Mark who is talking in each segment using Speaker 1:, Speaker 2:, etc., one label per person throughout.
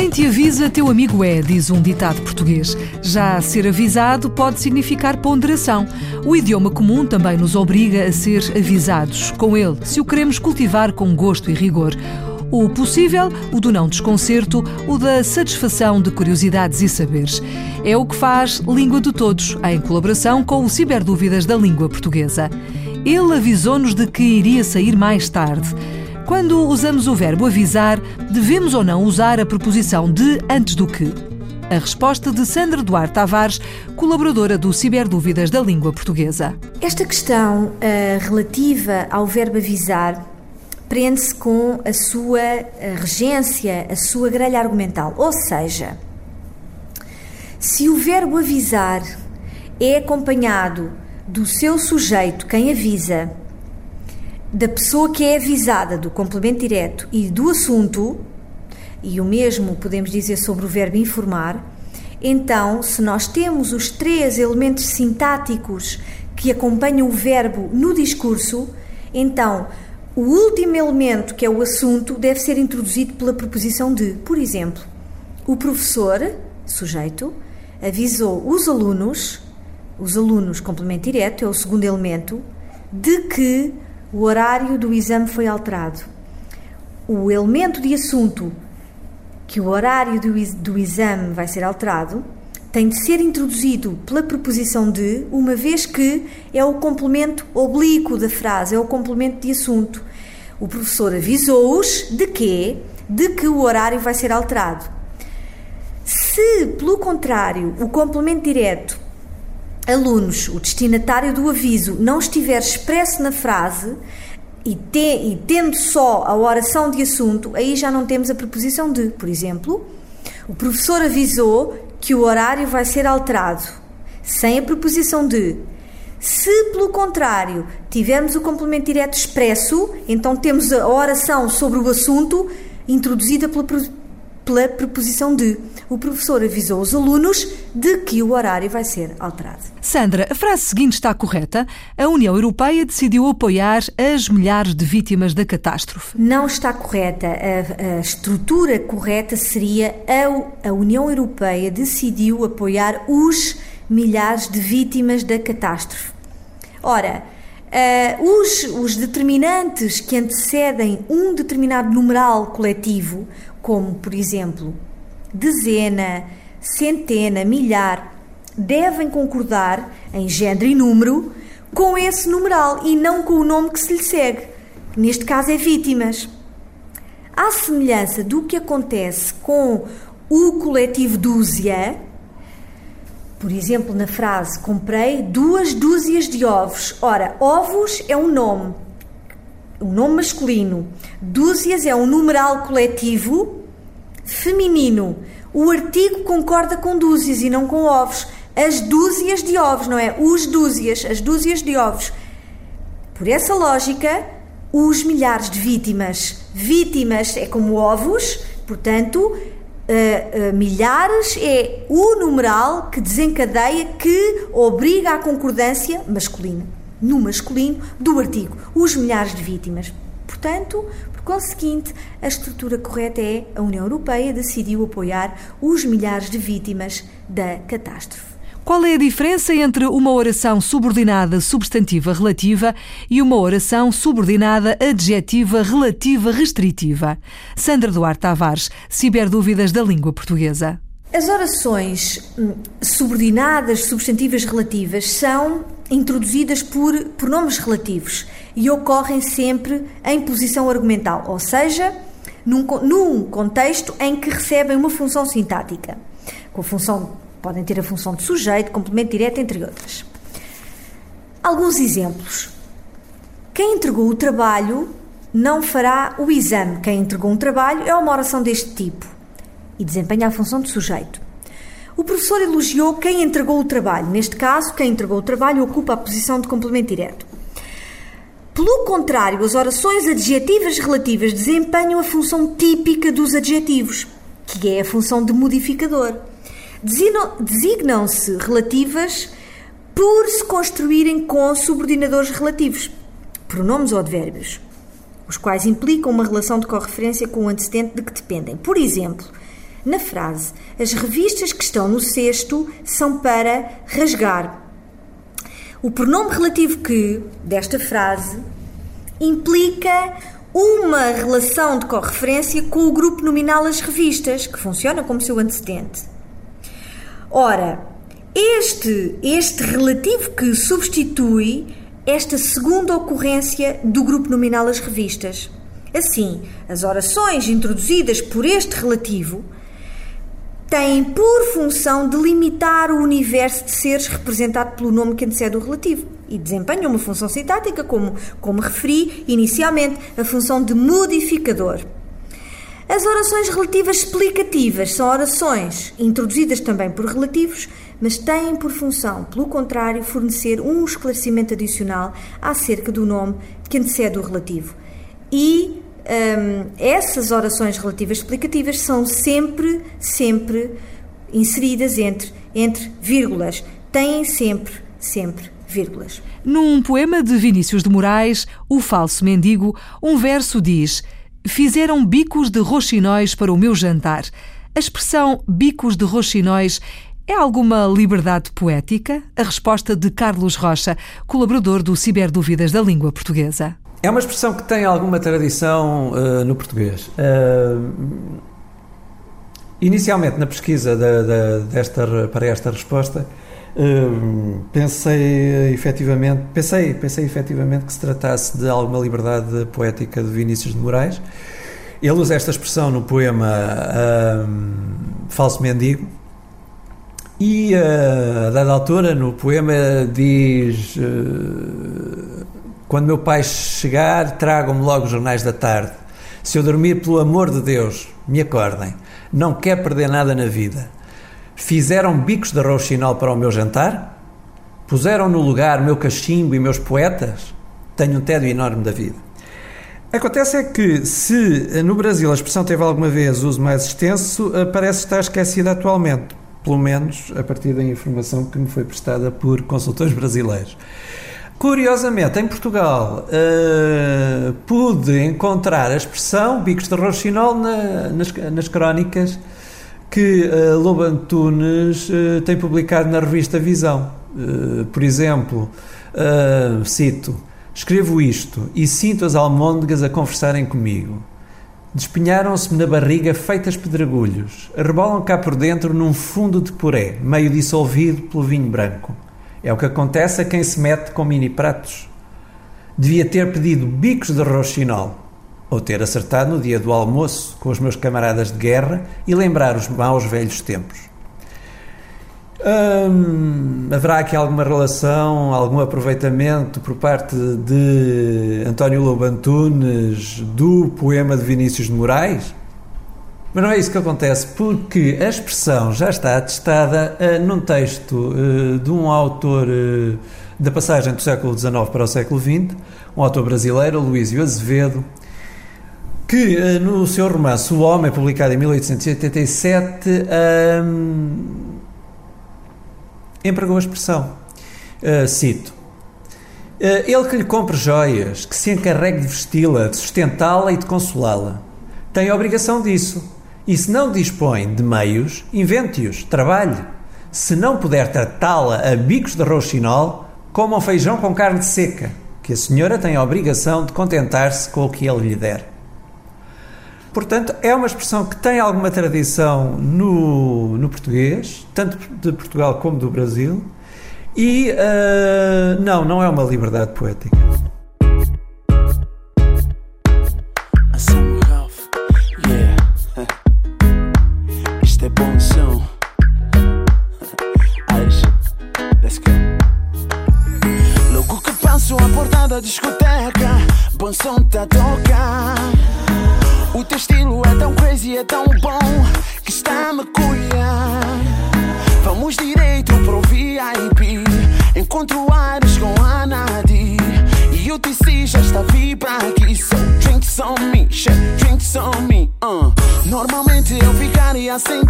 Speaker 1: Quem te avisa, teu amigo é, diz um ditado português. Já ser avisado pode significar ponderação. O idioma comum também nos obriga a ser avisados com ele, se o queremos cultivar com gosto e rigor. O possível, o do não desconcerto, o da satisfação de curiosidades e saberes. É o que faz Língua de Todos, em colaboração com o Ciberdúvidas da Língua Portuguesa. Ele avisou-nos de que iria sair mais tarde. Quando usamos o verbo avisar, devemos ou não usar a preposição de antes do que? A resposta de Sandra Duarte Tavares, colaboradora do Ciberdúvidas da Língua Portuguesa.
Speaker 2: Esta questão uh, relativa ao verbo avisar prende-se com a sua uh, regência, a sua grelha argumental. Ou seja, se o verbo avisar é acompanhado do seu sujeito, quem avisa, da pessoa que é avisada, do complemento direto e do assunto, e o mesmo podemos dizer sobre o verbo informar, então, se nós temos os três elementos sintáticos que acompanham o verbo no discurso, então o último elemento, que é o assunto, deve ser introduzido pela preposição de. Por exemplo, o professor, sujeito, avisou os alunos, os alunos, complemento direto, é o segundo elemento, de que o horário do exame foi alterado. O elemento de assunto que o horário do, do exame vai ser alterado tem de ser introduzido pela preposição de, uma vez que é o complemento oblíquo da frase, é o complemento de assunto. O professor avisou-os de quê? De que o horário vai ser alterado. Se, pelo contrário, o complemento direto alunos, o destinatário do aviso, não estiver expresso na frase e, te, e tendo só a oração de assunto, aí já não temos a preposição de. Por exemplo, o professor avisou que o horário vai ser alterado, sem a preposição de. Se, pelo contrário, tivermos o complemento direto expresso, então temos a oração sobre o assunto introduzida pela pela preposição de. O professor avisou os alunos de que o horário vai ser alterado.
Speaker 1: Sandra, a frase seguinte está correta? A União Europeia decidiu apoiar as milhares de vítimas da catástrofe.
Speaker 2: Não está correta. A, a estrutura correta seria a, a União Europeia decidiu apoiar os milhares de vítimas da catástrofe. Ora, Uh, os, os, determinantes que antecedem um determinado numeral coletivo, como por exemplo dezena, centena, milhar, devem concordar em género e número com esse numeral e não com o nome que se lhe segue. Neste caso é vítimas. À semelhança do que acontece com o coletivo dúzia, por exemplo, na frase comprei duas dúzias de ovos. Ora, ovos é um nome, um nome masculino. Dúzias é um numeral coletivo feminino. O artigo concorda com dúzias e não com ovos. As dúzias de ovos, não é? Os dúzias, as dúzias de ovos. Por essa lógica, os milhares de vítimas. Vítimas é como ovos, portanto, uh, uh, milhares é o numeral que desencadeia, que obriga à concordância masculina, no masculino, do artigo, os milhares de vítimas. Portanto, por conseguinte, a estrutura correta é a União Europeia decidiu apoiar os milhares de vítimas da catástrofe.
Speaker 1: Qual é a diferença entre uma oração subordinada substantiva relativa e uma oração subordinada adjetiva relativa restritiva? Sandra Duarte Tavares, Ciberdúvidas da Língua Portuguesa.
Speaker 2: As orações hum, subordinadas substantivas relativas são introduzidas por pronomes relativos e ocorrem sempre em posição argumental, ou seja, num, num contexto em que recebem uma função sintática, com a função Podem ter a função de sujeito, complemento direto, entre outras. Alguns exemplos. Quem entregou o trabalho não fará o exame. Quem entregou um trabalho é uma oração deste tipo e desempenha a função de sujeito. O professor elogiou quem entregou o trabalho. Neste caso, quem entregou o trabalho ocupa a posição de complemento direto. Pelo contrário, as orações adjetivas relativas desempenham a função típica dos adjetivos, que é a função de modificador. Designam-se relativas por se construírem com subordinadores relativos, pronomes ou advérbios, os quais implicam uma relação de correferência com o antecedente de que dependem. Por exemplo, na frase, as revistas que estão no cesto são para rasgar. O pronome relativo que, desta frase, implica uma relação de correferência com o grupo nominal as revistas, que funciona como seu antecedente. Ora, este, este relativo que substitui esta segunda ocorrência do grupo nominal as revistas. Assim, as orações introduzidas por este relativo têm por função delimitar o universo de seres representado pelo nome que antecede o relativo e desempenham uma função sintática, como, como referi inicialmente, a função de modificador. As orações relativas explicativas são orações introduzidas também por relativos, mas têm por função, pelo contrário, fornecer um esclarecimento adicional acerca do nome que antecede o relativo. E um, essas orações relativas explicativas são sempre, sempre inseridas entre, entre vírgulas. Têm sempre, sempre vírgulas.
Speaker 1: Num poema de Vinícius de Moraes, O Falso Mendigo, um verso diz: Fizeram bicos de roxinóis para o meu jantar. A expressão bicos de roxinóis é alguma liberdade poética? A resposta de Carlos Rocha, colaborador do Ciberdúvidas da Língua Portuguesa.
Speaker 3: É uma expressão que tem alguma tradição uh, no português. Uh, inicialmente, na pesquisa desta, para esta resposta, uh, pensei efetivamente, pensei, pensei efetivamente que se tratasse de alguma liberdade poética de Vinícius de Moraes. Ele usa esta expressão no poema Falso Mendigo, e a dada altura, no poema, diz quando meu pai chegar, tragam-me logo os jornais da tarde. Se eu dormir, pelo amor de Deus, me acordem. Não quer perder nada na vida. Fizeram bicos de rouxinol para o meu jantar? Puseram no lugar meu cachimbo e meus poetas? Tenho um tédio enorme da vida. Acontece é que, se no Brasil a expressão teve alguma vez uso mais extenso, eh, parece estar esquecida atualmente, pelo menos a partir da informação que me foi prestada por consultores brasileiros. Curiosamente, em Portugal, uh, pude encontrar a expressão bicos de roxinol na, nas, nas crónicas que uh, Lobo Antunes uh, tem publicado na revista Visão. Uh, por exemplo, cito: Escrevo isto e sinto as almôndegas a conversarem comigo. Despenharam-se-me na barriga feitas pedregulhos, rebolam cá por dentro num fundo de puré, meio dissolvido pelo vinho branco. É o que acontece a quem se mete com mini pratos. Devia ter pedido bicos de roxinol, ou ter acertado no dia do almoço com os meus camaradas de guerra e lembrar os maus velhos tempos. Hum, haverá aqui alguma relação, algum aproveitamento por parte de António Lobo Antunes do poema de Vinícius de Moraes? Mas não é isso que acontece, porque a expressão já está atestada uh, num texto uh, de um autor uh, da passagem do século XIX para o século XX, um autor brasileiro, Luísio Azevedo, que no seu romance O Homem, publicado em 1887, um, empregou a expressão. cito. ele que lhe compre joias, que se encarregue de vesti-la, de sustentá-la e de consolá-la. Tem a obrigação disso e se não dispõe de meios, invente-os, trabalhe. Se não puder tratá-la a bicos de roxinol, coma um feijão com carne seca, que a senhora tem a obrigação de contentar-se com o que ele lhe der. Portanto, é uma expressão que tem alguma tradição no, no português, tanto de Portugal como do Brasil, e uh, não, não é uma liberdade poética.
Speaker 4: I sing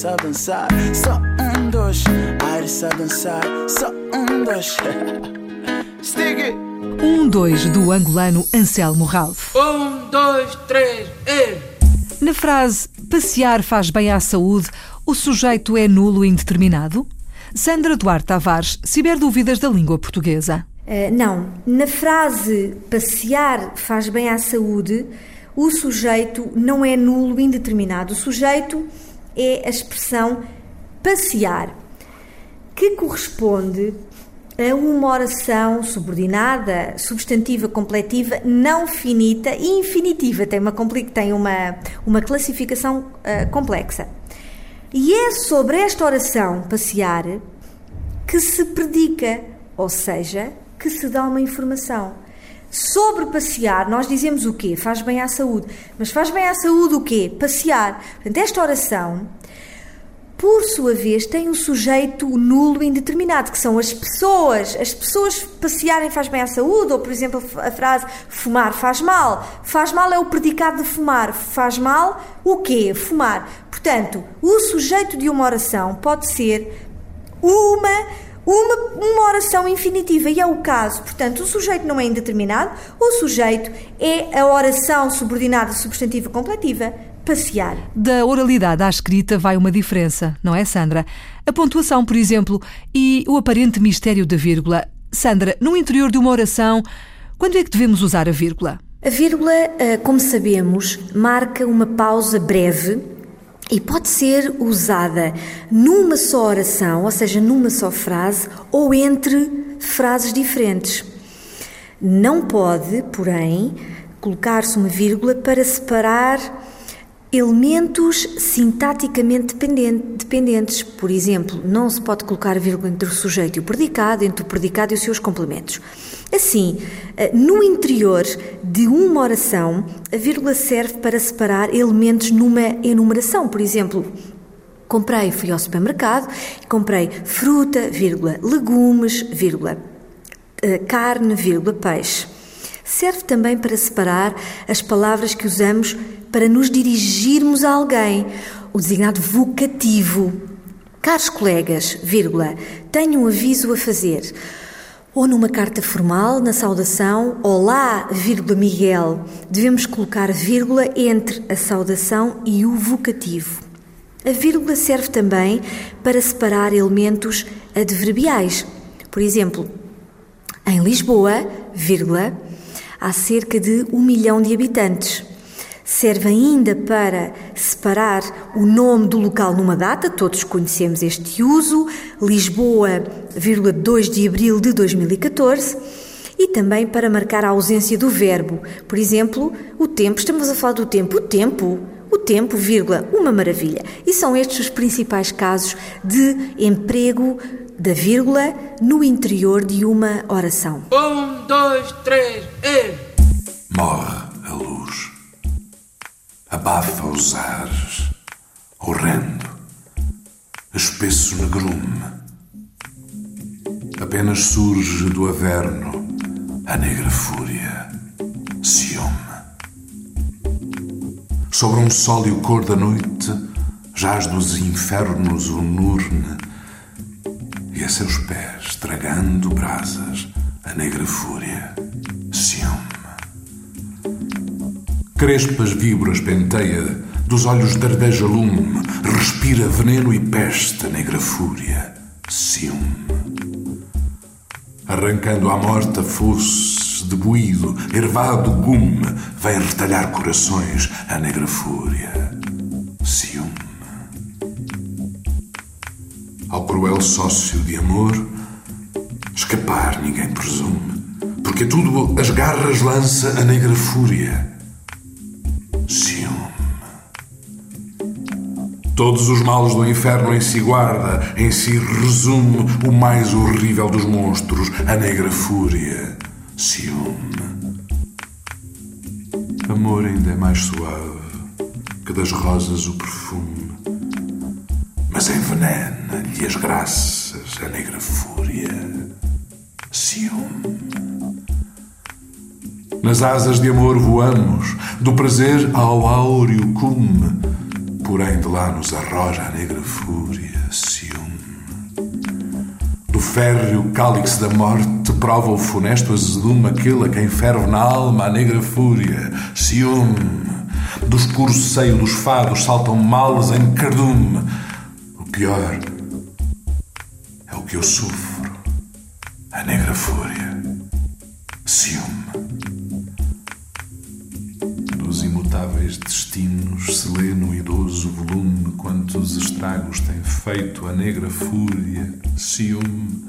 Speaker 4: Sabe dançar Só um, dois Aires sabe dançar Só um, dois Stick it
Speaker 1: Um, dois do angolano Anselmo Ralph.
Speaker 5: Um, dois, três, e.
Speaker 1: Na frase passear faz bem à saúde, o sujeito é nulo e indeterminado? Sandra Duarte Tavares, ciberdúvidas da língua portuguesa.
Speaker 2: Uh, não. Na frase passear faz bem à saúde, o sujeito não é nulo indeterminado. O sujeito é a expressão passear, que corresponde a uma oração subordinada, substantiva, completiva, não finita e infinitiva. Tem uma, tem uma, uma classificação uh, complexa. E é sobre esta oração passear que se predica, ou seja, que se dá uma informação. Sobre passear, nós dizemos o quê? Faz bem à saúde. Mas faz bem à saúde o quê? Passear. Portanto, esta oração, por sua vez, tem um sujeito nulo indeterminado, que são as pessoas. As pessoas passearem faz bem à saúde, ou, por exemplo, a frase fumar faz mal. Faz mal é o predicado de fumar. Faz mal o quê? Fumar. Portanto, o sujeito de uma oração pode ser uma, uma, uma oração infinitiva, e é o caso. Portanto, o sujeito não é indeterminado, o sujeito é a oração subordinada substantiva completiva, passear.
Speaker 1: Da oralidade à escrita vai uma diferença, não é, Sandra? A pontuação, por exemplo, e o aparente mistério da vírgula. Sandra, no interior de uma oração, quando é que devemos usar a vírgula?
Speaker 2: A vírgula, eh, como sabemos, marca uma pausa breve e pode ser usada numa só oração, ou seja, numa só frase, ou entre frases diferentes. Não pode, porém, colocar-se uma vírgula para separar Elementos sintaticamente dependentes. Por exemplo, não se pode colocar vírgula entre o sujeito e o predicado, entre o predicado e os seus complementos. Assim, eh, no interior de uma oração, a vírgula serve para separar elementos numa enumeração. Por exemplo, comprei, fui ao supermercado, comprei fruta, vírgula, legumes, vírgula, eh, carne, vírgula, peixe. Serve também para separar as palavras que usamos para nos dirigirmos a alguém, o designado vocativo. Caros colegas, vírgula, tenho um aviso a fazer. Ou numa carta formal, na saudação, Olá, vírgula Miguel, devemos colocar vírgula entre a saudação e o vocativo. A vírgula serve também para separar elementos adverbiais. Por exemplo, em Lisboa, vírgula, há cerca de um milhão de habitantes. Serve ainda para separar o nome do local numa data, todos conhecemos este uso, Lisboa, 2 de abril de 2014, e também para marcar a ausência do verbo. Por exemplo, o tempo, estamos a falar do tempo, o tempo, o tempo, vírgula, uma maravilha. E são estes os principais casos de emprego da vírgula no interior de uma oração.
Speaker 5: Um, dois, três, e...
Speaker 6: Morre abafa os ares, horrendo, espesso negrume. Apenas surge do averno a negra fúria, ciúme. Sobre um sólio cor da noite jaz dos infernos o nurne, e a seus pés, tragando brasas, a negra fúria, Crespas víboras penteia, dos olhos dardeja lume, respira veneno e peste negra fúria, ciúme. Arrancando à morta fosse de buído, ervado gume, vem retalhar corações a negra fúria, ciúme. Ao cruel sócio de amor, escapar ninguém presume, porque tudo as garras lança a negra fúria Todos os males do inferno em si guarda, em si resume o mais horrível dos monstros, a negra fúria, ciúme. Amor ainda é mais suave que das rosas o perfume, mas envenena-lhe as graças, a negra fúria, ciúme. Nas asas de amor voamos, do prazer ao áureo cume porém de lá nos arroja a negra fúria, ciúme. Do férreo cálice da morte prova o funesto azedume aquele a quem ferve na alma a negra fúria, ciúme. Do escuro seio dos fados saltam males em cardume. O pior é o que eu sofro, a negra fúria, ciúme. Destinos se lê no idoso volume quantos estragos tem feito a negra fúria, ciúme.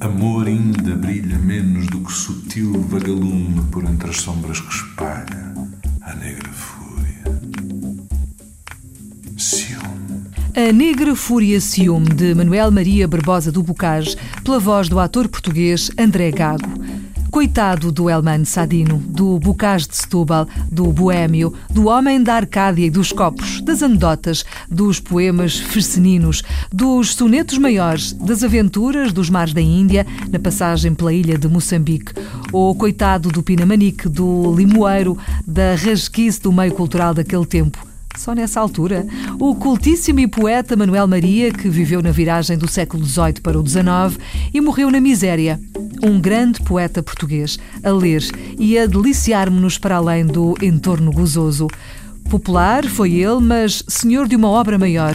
Speaker 6: Amor ainda brilha menos do que sutil vagalume por entre as sombras que espalha a negra fúria. Ciúme.
Speaker 1: A Negra Fúria Ciúme, de Manuel Maria Barbosa do Bocage, pela voz do ator português André Gago. Coitado do Elman Sadino, do Bocage de Setúbal, do Boêmio, do Homem da Arcádia e dos Copos, das anedotas, dos poemas fesceninos, dos sonetos maiores, das aventuras dos mares da Índia, na passagem pela ilha de Moçambique, ou coitado do Pinamanique, do Limoeiro, da rasquice do meio cultural daquele tempo só nessa altura, o cultíssimo e poeta Manuel Maria, que viveu na viragem do século XVIII para o XIX e morreu na miséria. Um grande poeta português, a ler e a deliciar-me-nos para além do entorno gozoso. Popular foi ele, mas senhor de uma obra maior,